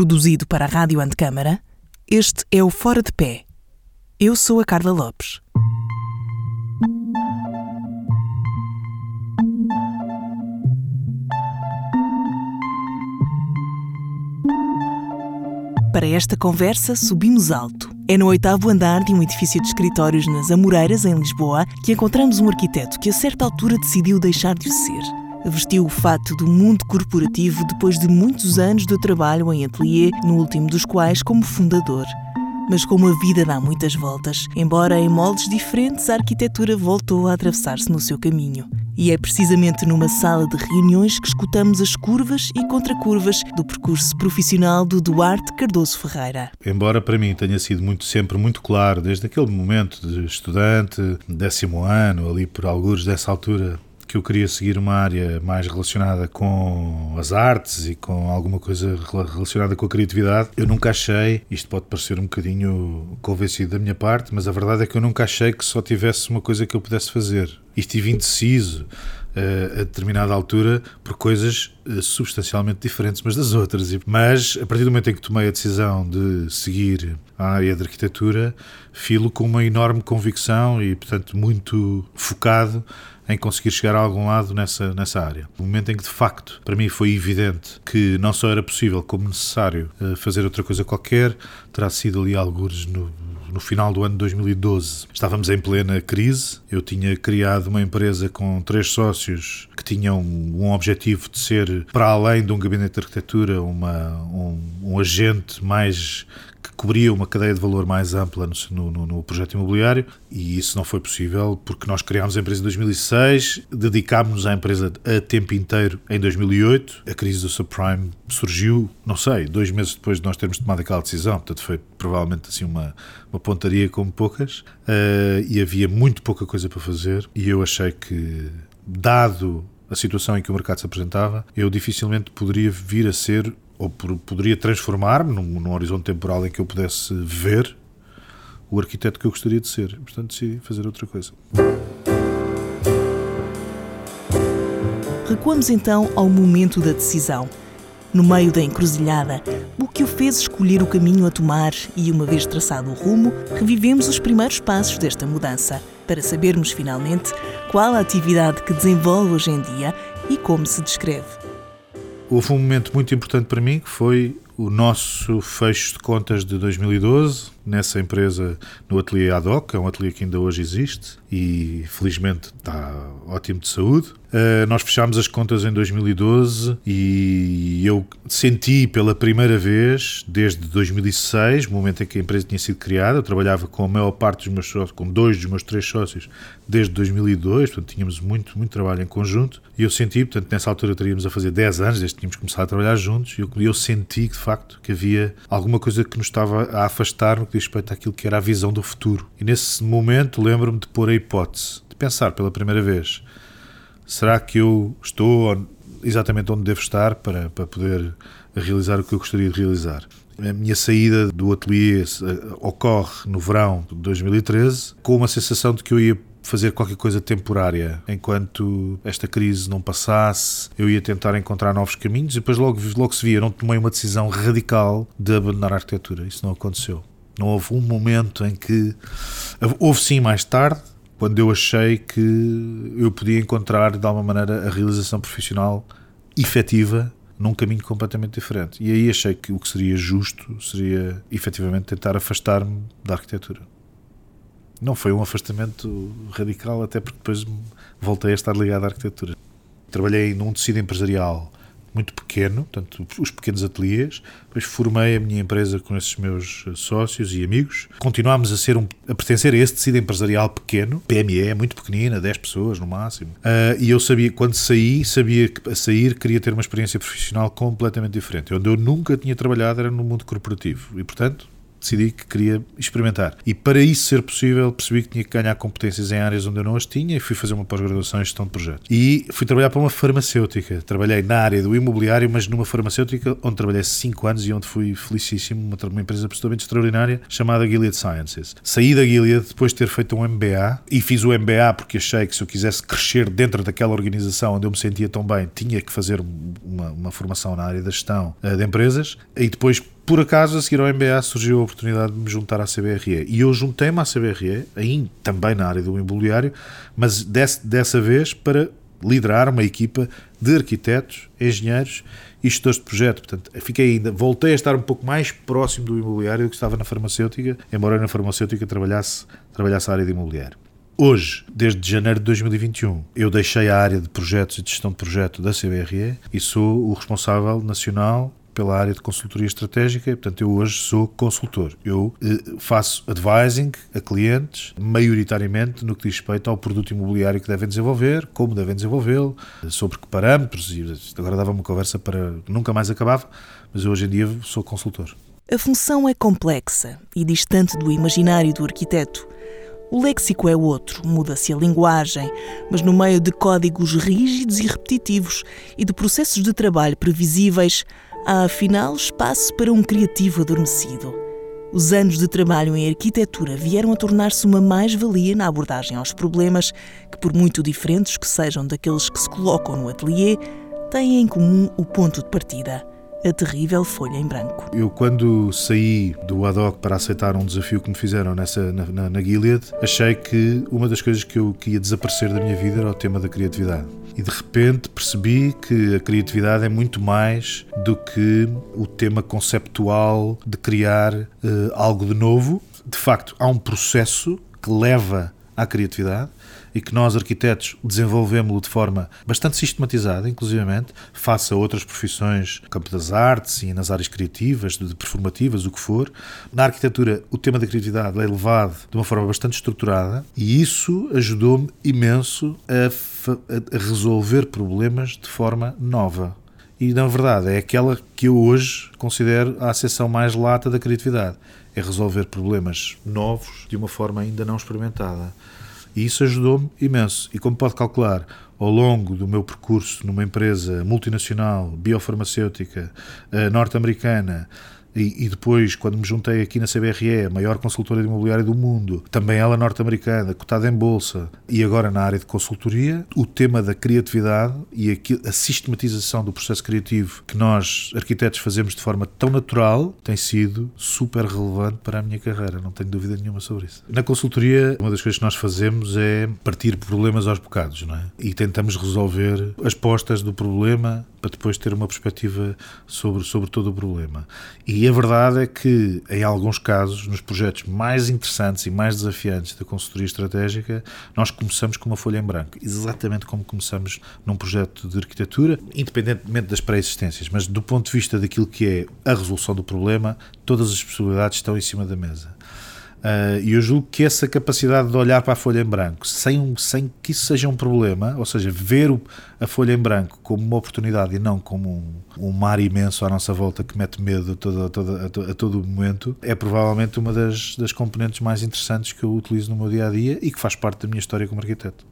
Produzido para a Rádio Antecâmara, este é o Fora de Pé. Eu sou a Carla Lopes. Para esta conversa, subimos alto. É no oitavo andar de um edifício de escritórios nas Amoreiras, em Lisboa, que encontramos um arquiteto que a certa altura decidiu deixar de o ser. Vestiu o fato do mundo corporativo depois de muitos anos de trabalho em ateliê, no último dos quais como fundador. Mas como a vida dá muitas voltas, embora em moldes diferentes, a arquitetura voltou a atravessar-se no seu caminho. E é precisamente numa sala de reuniões que escutamos as curvas e contracurvas do percurso profissional do Duarte Cardoso Ferreira. Embora para mim tenha sido muito sempre muito claro, desde aquele momento de estudante, décimo ano, ali por alguns dessa altura, que eu queria seguir uma área mais relacionada com as artes e com alguma coisa relacionada com a criatividade, eu nunca achei, isto pode parecer um bocadinho convencido da minha parte, mas a verdade é que eu nunca achei que só tivesse uma coisa que eu pudesse fazer. E estive indeciso a determinada altura por coisas uh, substancialmente diferentes umas das outras. Mas a partir do momento em que tomei a decisão de seguir a área de arquitetura, filo com uma enorme convicção e, portanto, muito focado em conseguir chegar a algum lado nessa, nessa área. O momento em que, de facto, para mim foi evidente que não só era possível, como necessário, eh, fazer outra coisa qualquer, terá sido ali alguns no, no final do ano de 2012. Estávamos em plena crise. Eu tinha criado uma empresa com três sócios que tinham um objetivo de ser, para além de um gabinete de arquitetura, uma, um, um agente mais cobria uma cadeia de valor mais ampla no, no, no, projeto imobiliário e isso não foi possível porque nós criámos a empresa em 2006, dedicámos-nos à empresa a tempo inteiro em 2008. A crise do subprime surgiu, não sei, dois meses depois de nós termos tomado aquela decisão, portanto foi provavelmente assim uma, uma pontaria como poucas uh, e havia muito pouca coisa para fazer e eu achei que, dado a situação em que o mercado se apresentava, eu dificilmente poderia vir a ser ou poderia transformar-me num, num, horizonte temporal em que eu pudesse ver o arquiteto que eu gostaria de ser. Portanto, decidi fazer outra coisa. Recuamos então ao momento da decisão. No meio da encruzilhada, o que o fez escolher o caminho a tomar e, uma vez traçado o rumo, revivemos os primeiros passos desta mudança, para sabermos finalmente qual a atividade que desenvolve hoje em dia e como se descreve. Houve um momento muito importante para mim que foi o nosso fecho de contas de 2012, nessa empresa no ateliê Adoc, é um ateliê que ainda hoje existe e felizmente está ótimo de saúde. Uh, nós fechámos as contas em 2012 e eu senti pela primeira vez, desde 2006, o momento em que a empresa tinha sido criada, eu trabalhava com a maior parte dos meus sócios, com dois dos meus três sócios, desde 2002, portanto tínhamos muito, muito trabalho em conjunto e eu senti, portanto nessa altura teríamos a fazer 10 anos, desde que tínhamos começado a trabalhar juntos e eu, eu senti de facto que havia alguma coisa que nos estava a afastar que diz respeito àquilo que era a visão do futuro. E nesse momento lembro-me de pôr a hipótese, de pensar pela primeira vez será que eu estou exatamente onde devo estar para, para poder realizar o que eu gostaria de realizar? A minha saída do ateliê eh, ocorre no verão de 2013 com uma sensação de que eu ia fazer qualquer coisa temporária enquanto esta crise não passasse. Eu ia tentar encontrar novos caminhos e depois logo, logo se via. Não tomei uma decisão radical de abandonar a arquitetura. Isso não aconteceu. Não houve um momento em que. Houve sim mais tarde, quando eu achei que eu podia encontrar de alguma maneira a realização profissional efetiva num caminho completamente diferente. E aí achei que o que seria justo seria efetivamente tentar afastar-me da arquitetura. Não foi um afastamento radical, até porque depois voltei a estar ligado à arquitetura. Trabalhei num tecido empresarial muito pequeno, portanto, os pequenos ateliês. Depois formei a minha empresa com esses meus eh, sócios e amigos. Continuámos a ser um, a pertencer a esse tecido empresarial pequeno, PME, muito pequenina, 10 pessoas no máximo. Uh, e eu sabia, quando saí, sabia que a sair queria ter uma experiência profissional completamente diferente. Onde eu nunca tinha trabalhado era no mundo corporativo. E, portanto, decidi que queria experimentar. E para isso ser possível, percebi que tinha que ganhar competências em áreas onde eu não as tinha e fui fazer uma pós-graduação em gestão de projetos. E fui trabalhar para uma farmacêutica. Trabalhei na área do imobiliário, mas numa farmacêutica onde trabalhei 5 anos e onde fui felicíssimo, uma, uma empresa absolutamente extraordinária chamada Gilead Sciences. Saí da Gilead depois de ter feito um MBA e fiz o MBA porque achei que se eu quisesse crescer dentro daquela organização onde eu me sentia tão bem, tinha que fazer uma, uma formação na área da gestão uh, de empresas e depois por acaso, a seguir ao MBA, surgiu a oportunidade de me juntar à CBRE. E eu juntei-me à CBRE, aí também na área do imobiliário, mas desse, dessa vez para liderar uma equipa de arquitetos, engenheiros e gestores de projeto. Portanto, fiquei ainda, voltei a estar um pouco mais próximo do imobiliário do que estava na farmacêutica, embora na farmacêutica trabalhasse, trabalhasse a área de imobiliário. Hoje, desde janeiro de 2021, eu deixei a área de projetos e de gestão de projeto da CBRE e sou o responsável nacional pela área de consultoria estratégica, portanto eu hoje sou consultor. Eu eh, faço advising a clientes, maioritariamente no que diz respeito ao produto imobiliário que devem desenvolver, como devem desenvolvê-lo, sobre que parâmetros, e agora dava uma conversa para nunca mais acabava, mas eu hoje em dia sou consultor. A função é complexa e distante do imaginário do arquiteto. O léxico é outro, muda-se a linguagem, mas no meio de códigos rígidos e repetitivos e de processos de trabalho previsíveis, há afinal espaço para um criativo adormecido. Os anos de trabalho em arquitetura vieram a tornar-se uma mais-valia na abordagem aos problemas que, por muito diferentes que sejam daqueles que se colocam no ateliê, têm em comum o ponto de partida a terrível folha em branco. Eu, quando saí do ad hoc para aceitar um desafio que me fizeram nessa, na, na, na Gilead, achei que uma das coisas que eu que ia desaparecer da minha vida era o tema da criatividade. E de repente percebi que a criatividade é muito mais do que o tema conceptual de criar uh, algo de novo. De facto, há um processo que leva à criatividade e que nós, arquitetos, desenvolvemos-lo de forma bastante sistematizada, inclusivamente, face a outras profissões, no campo das artes e nas áreas criativas, de performativas, o que for. Na arquitetura, o tema da criatividade é levado de uma forma bastante estruturada e isso ajudou-me imenso a, a resolver problemas de forma nova e na verdade é aquela que eu hoje considero a acessão mais lata da criatividade. É resolver problemas novos de uma forma ainda não experimentada. E isso ajudou-me imenso. E como pode calcular, ao longo do meu percurso numa empresa multinacional, biofarmacêutica, eh, norte-americana, e, e, depois, quando me juntei aqui na CBRE, a maior consultora de imobiliário do mundo, também ela norte-americana, cotada em bolsa, e agora na área de consultoria, o tema da criatividade e a, a sistematização do processo criativo que nós, arquitetos, fazemos de forma tão natural, tem sido super relevante para a minha carreira, não tenho dúvida nenhuma sobre isso. Na consultoria, uma das coisas que nós fazemos é partir problemas aos bocados, não é? E tentamos resolver as postas do problema para depois ter uma perspectiva sobre, sobre todo o problema. E a verdade é que, em alguns casos, nos projetos mais interessantes e mais desafiantes da consultoria estratégica, nós começamos com uma folha em branco, exatamente como começamos num projeto de arquitetura, independentemente das pré-existências, mas do ponto de vista daquilo que é a resolução do problema, todas as possibilidades estão em cima da mesa. Uh, e eu julgo que essa capacidade de olhar para a folha em branco, sem, sem que isso seja um problema, ou seja, ver o, a folha em branco como uma oportunidade e não como um, um mar imenso à nossa volta que mete medo a todo, a todo, a todo, a todo momento, é provavelmente uma das, das componentes mais interessantes que eu utilizo no meu dia a dia e que faz parte da minha história como arquiteto.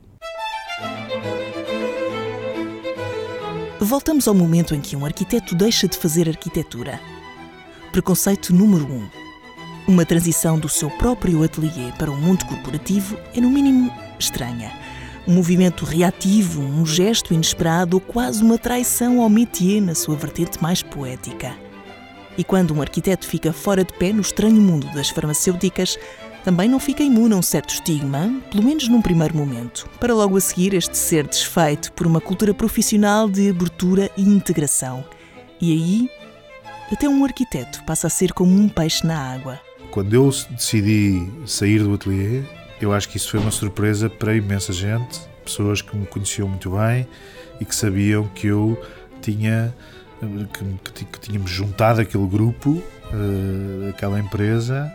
Voltamos ao momento em que um arquiteto deixa de fazer arquitetura. Preconceito número 1. Um uma transição do seu próprio ateliê para o mundo corporativo é, no mínimo, estranha. Um movimento reativo, um gesto inesperado quase uma traição ao métier na sua vertente mais poética. E quando um arquiteto fica fora de pé no estranho mundo das farmacêuticas, também não fica imune a um certo estigma, pelo menos num primeiro momento, para logo a seguir este ser desfeito por uma cultura profissional de abertura e integração. E aí, até um arquiteto passa a ser como um peixe na água. Quando eu decidi sair do ateliê, eu acho que isso foi uma surpresa para imensa gente, pessoas que me conheciam muito bem e que sabiam que eu tinha que, que, tínhamos juntado aquele grupo, uh, aquela empresa,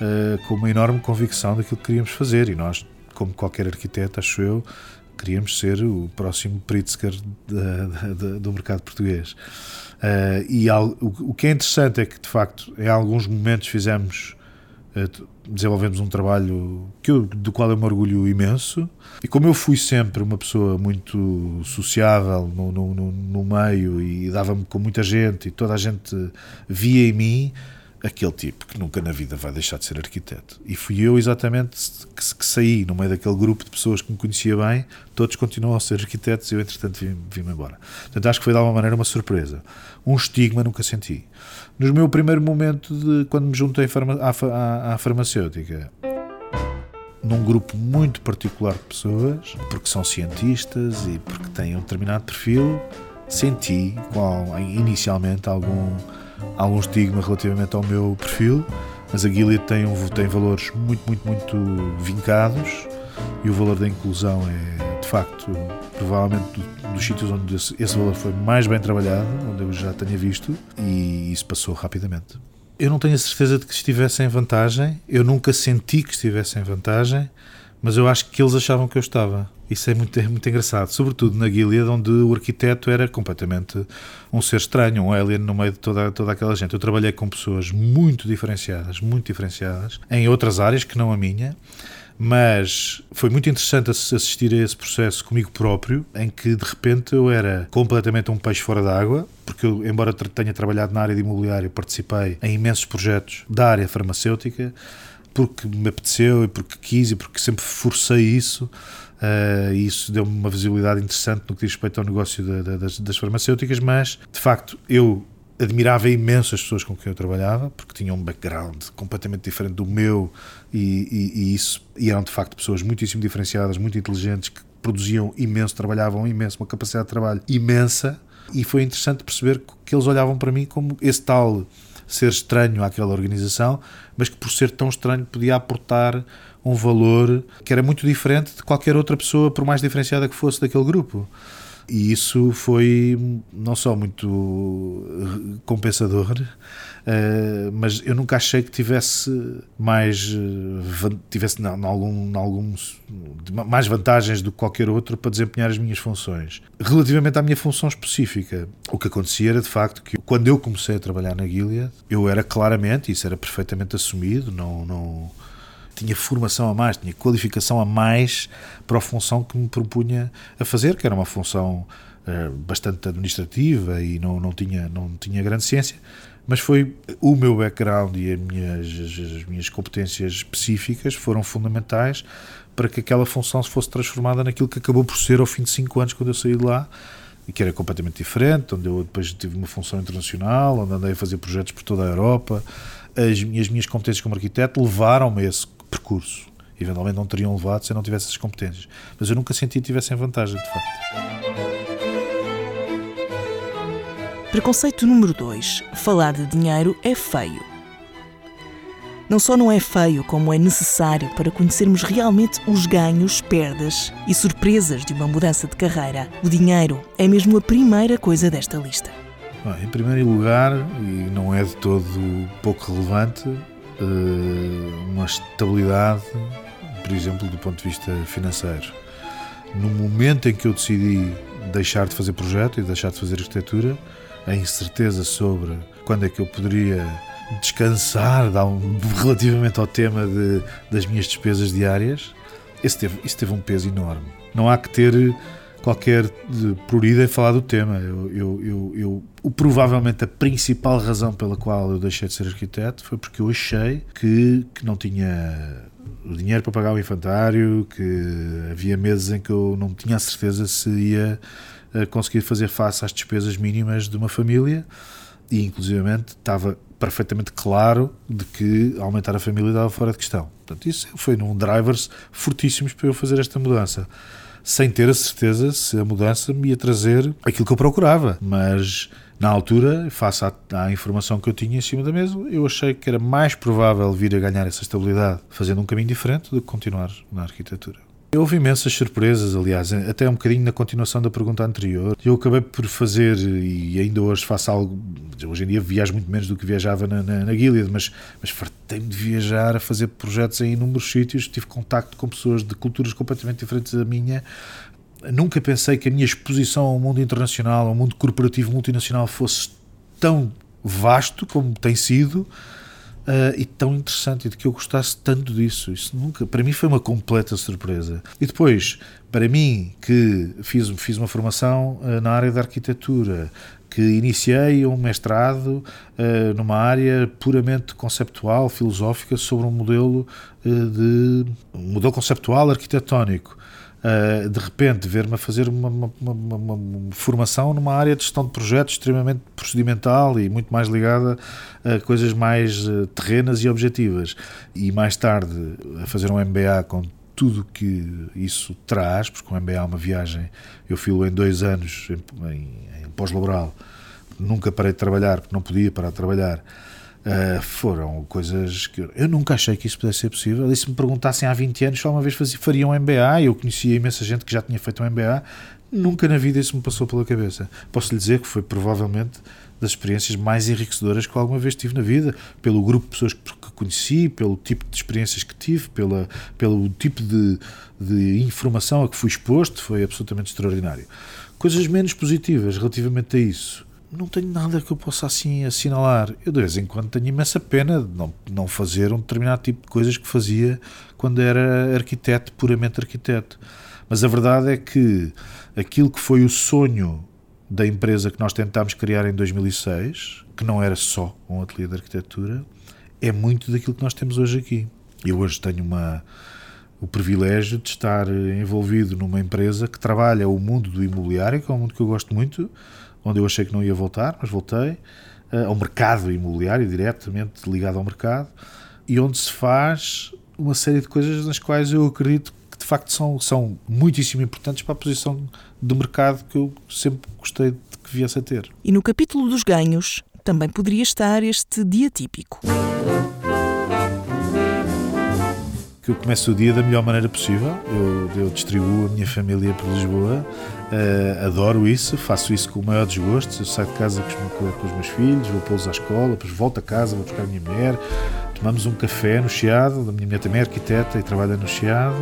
uh, com uma enorme convicção daquilo que queríamos fazer. E nós, como qualquer arquiteto, acho eu, queríamos ser o próximo Pritzker do mercado português. Uh, e o, o, que é interessante é que, de facto, em alguns momentos fizemos, uh, desenvolvemos um trabalho que eu, do qual eu me orgulho imenso. E como eu fui sempre uma pessoa muito sociável no, no, no, no meio e dava-me com muita gente e toda a gente via em mim, aquele tipo que nunca na vida vai deixar de ser arquiteto. E fui eu exatamente que, que saí no meio daquele grupo de pessoas que me conhecia bem, todos continuam a ser arquitetos e eu, entretanto, vim-me embora. Portanto, acho que foi de alguma maneira uma surpresa. Um estigma nunca senti. No meu primeiro momento, de quando me juntei à, à, à farmacêutica, num grupo muito particular de pessoas, porque são cientistas e porque têm um determinado perfil, senti inicialmente algum algum estigma relativamente ao meu perfil, mas a Gilead tem, um, tem valores muito, muito, muito vincados e o valor da inclusão é, de facto, provavelmente dos sítios onde esse, esse valor foi mais bem trabalhado, onde eu já tenha visto, e isso passou rapidamente. Eu não tenho a certeza de que estivesse em vantagem, eu nunca senti que estivesse em vantagem, mas eu acho que eles achavam que eu estava. Isso é muito, é muito engraçado, sobretudo na Gilead, onde o arquiteto era completamente um ser estranho, um alien no meio de toda, toda aquela gente. Eu trabalhei com pessoas muito diferenciadas, muito diferenciadas, em outras áreas que não a minha, mas foi muito interessante assistir a esse processo comigo próprio, em que de repente eu era completamente um peixe fora d'água, porque eu, embora tenha trabalhado na área de imobiliário, participei em imensos projetos da área farmacêutica, porque me apeteceu e porque quis e porque sempre forcei isso. Uh, isso deu-me uma visibilidade interessante no que diz respeito ao negócio da, da, das, das, farmacêuticas, mas de facto eu admirava imenso as pessoas com quem eu trabalhava, porque tinham um background completamente diferente do meu e, e, e isso e eram de facto pessoas muitíssimo diferenciadas, muito inteligentes, que produziam imenso, trabalhavam imenso, uma capacidade de trabalho imensa. E foi interessante perceber que eles olhavam para mim como esse tal ser estranho àquela organização, mas que por ser tão estranho podia aportar um valor que era muito diferente de qualquer outra pessoa, por mais diferenciada que fosse daquele grupo. E isso foi não só muito eh, compensador, uh, mas eu nunca achei que tivesse mais uh, tivesse não, algum, algum, mais vantagens do que qualquer outro para desempenhar as minhas funções. Relativamente à minha função específica, o que acontecia era de facto que quando eu comecei a trabalhar na Gilead, eu era claramente, isso era perfeitamente assumido, não, não tinha formação a mais, tinha qualificação a mais para a função que me propunha a fazer, que era uma função uh, bastante administrativa e não, não, tinha, não tinha grande ciência, mas foi o meu background e as minhas, as minhas competências específicas foram fundamentais para que aquela função se fosse transformada naquilo que acabou por ser ao fim de cinco anos quando eu saí de lá e que era completamente diferente, onde eu depois tive uma função internacional, onde andei a fazer projetos por toda a Europa. As as minhas competências como arquiteto levaram-me a esse percurso. Eventualmente não teriam levado se eu não tivesse essas competências. Mas eu nunca senti que tivessem vantagem, de facto. Preconceito número 2. Falar de dinheiro é feio. Não só não é feio, como é necessário para conhecermos realmente os ganhos, perdas e surpresas de uma mudança de carreira. O dinheiro é mesmo a primeira coisa desta lista. Bom, em primeiro lugar, e não é de todo pouco relevante, uma estabilidade, por exemplo, do ponto de vista financeiro. No momento em que eu decidi deixar de fazer projeto e deixar de fazer arquitetura, a incerteza sobre quando é que eu poderia descansar relativamente ao tema de, das minhas despesas diárias, teve, isso teve um peso enorme. Não há que ter qualquer prurida em falar do tema. Eu, eu, eu, eu o, provavelmente a principal razão pela qual eu deixei de ser arquiteto foi porque eu achei que, que não tinha o dinheiro para pagar o infantário, que havia meses em que eu não tinha a certeza se ia eh, conseguir fazer face às despesas mínimas de uma família e inclusivamente estava perfeitamente claro de que aumentar a família estava fora de questão. Portanto, isso foi num drivers fortíssimos para eu fazer esta mudança sem ter a certeza se a mudança me ia trazer aquilo que eu procurava. Mas na altura, face à, à, informação que eu tinha em cima da mesa, eu achei que era mais provável vir a ganhar essa estabilidade fazendo um caminho diferente do que continuar na arquitetura. Houve imensas surpresas, aliás, até um bocadinho na continuação da pergunta anterior. Eu acabei por fazer, e ainda hoje faço algo, hoje em dia viajo muito menos do que viajava na, na, na Gilead, mas, mas fartei-me de viajar, a fazer projetos em inúmeros sítios, tive contacto com pessoas de culturas completamente diferentes da minha, nunca pensei que a minha exposição ao mundo internacional, ao mundo corporativo multinacional, fosse tão vasto como tem sido. Uh, e tão interessante e de que eu gostasse tanto disso. Isso nunca, para mim foi uma completa surpresa. E depois, para mim, que fiz, fiz uma formação uh, na área da arquitetura, que iniciei um mestrado uh, numa área puramente conceptual, filosófica, sobre um modelo de um modelo conceptual arquitetónico. Uh, de repente ver-me a fazer uma, uma, uma, uma, formação numa área de gestão de projetos extremamente procedimental e muito mais ligada a coisas mais uh, terrenas e objetivas. E mais tarde a fazer um MBA com tudo que isso traz, porque um MBA é uma viagem, eu filo em dois anos em, em, em pós-laboral, nunca parei de trabalhar, porque não podia parar de trabalhar. Uh, foram coisas que eu, nunca achei que isso pudesse ser possível. E se me perguntassem há 20 anos, só uma vez fazia, faria um MBA, eu conhecia imensa gente que já tinha feito um MBA, nunca na vida isso me passou pela cabeça. Posso lhe dizer que foi provavelmente das experiências mais enriquecedoras que alguma vez tive na vida, pelo grupo de pessoas que, que conheci, pelo tipo de experiências que tive, pela, pelo tipo de, de informação a que fui exposto, foi absolutamente extraordinário. Coisas menos positivas relativamente a isso não tenho nada que eu possa assim assinalar. Eu de vez em quando tenho imensa pena de não, não fazer um determinado tipo de coisas que fazia quando era arquiteto, puramente arquiteto. Mas a verdade é que aquilo que foi o sonho da empresa que nós tentámos criar em 2006, que não era só um ateliê de arquitetura, é muito daquilo que nós temos hoje aqui. Eu hoje tenho uma, o privilégio de estar envolvido numa empresa que trabalha o mundo do imobiliário, que é um mundo que eu gosto muito, onde eu achei que não ia voltar, mas voltei, uh, ao mercado imobiliário, diretamente ligado ao mercado, e onde se faz uma série de coisas nas quais eu acredito que de facto são, são muitíssimo importantes para a posição de mercado que eu sempre gostei de que viesse a ter. E no capítulo dos ganhos também poderia estar este dia típico que eu começo o dia da melhor maneira possível. Eu, eu distribuo a minha família por Lisboa, uh, adoro isso, faço isso com o maior desgosto. Eu saio de casa com, com os meus filhos, vou pô-los à escola, depois volto a casa, vou buscar a minha mulher, tomamos um café no Chiado. A minha mulher também é arquiteta e trabalha no Chiado.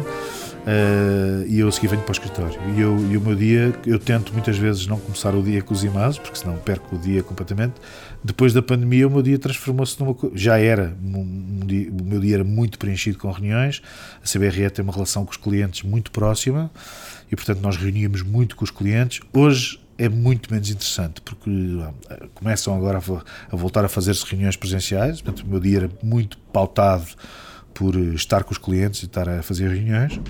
Uh, e eu a seguir venho para o escritório. E, eu, e o meu dia, eu tento muitas vezes não começar o dia com os e-mails, porque senão perco o dia completamente. Depois da pandemia, o meu dia transformou-se numa. Já era, um, dia, o meu dia era muito preenchido com reuniões. A CBRE tem uma relação com os clientes muito próxima e, portanto, nós reuníamos muito com os clientes. Hoje é muito menos interessante, porque ah, começam agora a, a voltar a fazer-se reuniões presenciais. Portanto, o meu dia era muito pautado por estar com os clientes e estar a fazer reuniões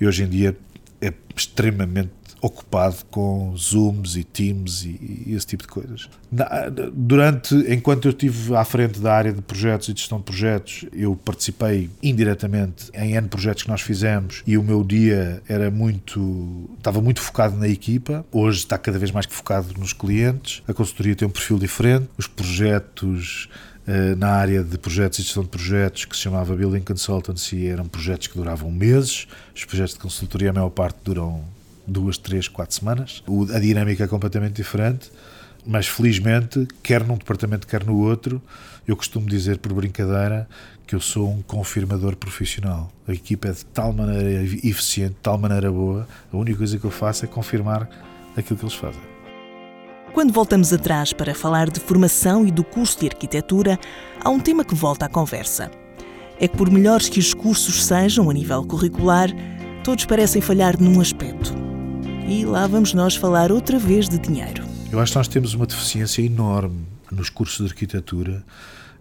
e hoje em dia é extremamente ocupado com Zooms e Teams e, e esse tipo de coisas. Na, durante, enquanto eu estive à frente da área de projetos e de gestão de projetos, eu participei indiretamente em N projetos que nós fizemos e o meu dia era muito, estava muito focado na equipa. Hoje está cada vez mais focado nos clientes. A consultoria tem um perfil diferente. Os projetos eh, na área de projetos e gestão de projetos que se chamava Building Consultancy eram projetos que duravam meses, os projetos de consultoria a maior parte duram duas, três, quatro semanas. a dinâmica é completamente diferente, mas felizmente, quer num departamento, quer no outro, eu costumo dizer por brincadeira que eu sou um confirmador profissional. A equipa é de tal maneira eficiente, de tal maneira boa, a única coisa que eu faço é confirmar aquilo que eles fazem. Quando voltamos atrás para falar de formação e do curso de arquitetura, há um tema que volta à conversa. É que, por melhores que os cursos sejam a nível curricular, todos parecem falhar num aspecto. E lá vamos nós falar outra vez de dinheiro. Eu acho que nós temos uma deficiência enorme nos cursos de arquitetura.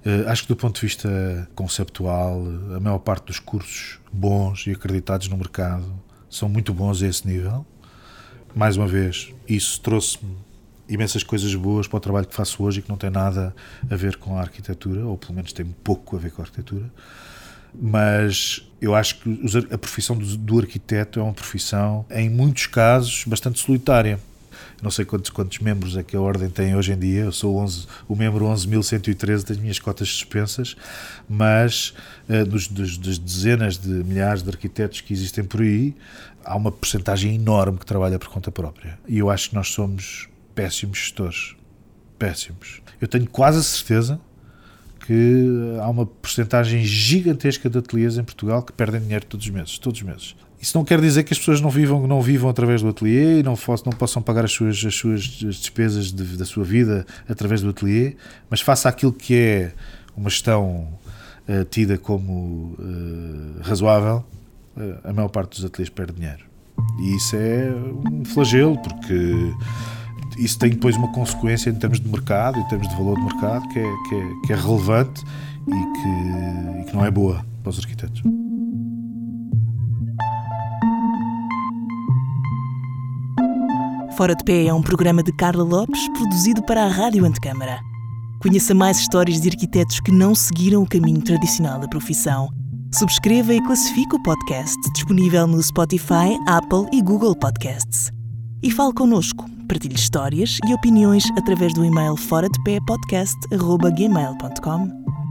Uh, acho que, do ponto de vista conceptual, a maior parte dos cursos bons e acreditados no mercado são muito bons a esse nível. Mais uma vez, isso trouxe-me imensas coisas boas para o trabalho que faço hoje e que não tem nada a ver com a arquitetura, ou pelo menos tem pouco a ver com a arquitetura. Mas eu acho que a profissão do, arquiteto é uma profissão, em muitos casos, bastante solitária. Não sei quantos, quantos membros é que a Ordem tem hoje em dia, eu sou 11, o membro 11.113 das minhas cotas suspensas, mas uh, dos, dos, das dezenas de milhares de arquitetos que existem por aí, há uma percentagem enorme que trabalha por conta própria. E eu acho que nós somos péssimos gestores. Péssimos. Eu tenho quase a certeza que há uma porcentagem gigantesca de ateliês em Portugal que perdem dinheiro todos os meses. Todos os meses. Isso não quer dizer que as pessoas não vivam, não vivam através do ateliê e não, não possam pagar as suas, as suas despesas de, da sua vida através do ateliê, mas faça aquilo que é uma gestão uh, tida como uh, razoável, uh, a maior parte dos ateliês perde dinheiro. E isso é um flagelo, porque isso tem depois uma consequência em termos de mercado, em termos de valor de mercado, que é, que é, que é relevante e que, e que não é boa para os arquitetos. Fora de Pé é um programa de Carla Lopes produzido para a Rádio Antecâmara. Conheça mais histórias de arquitetos que não seguiram o caminho tradicional da profissão. Subscreva e classifique o podcast disponível no Spotify, Apple e Google Podcasts. E fale connosco, partilhe histórias e opiniões através do e-mail fora de pé podcast.gmail.com.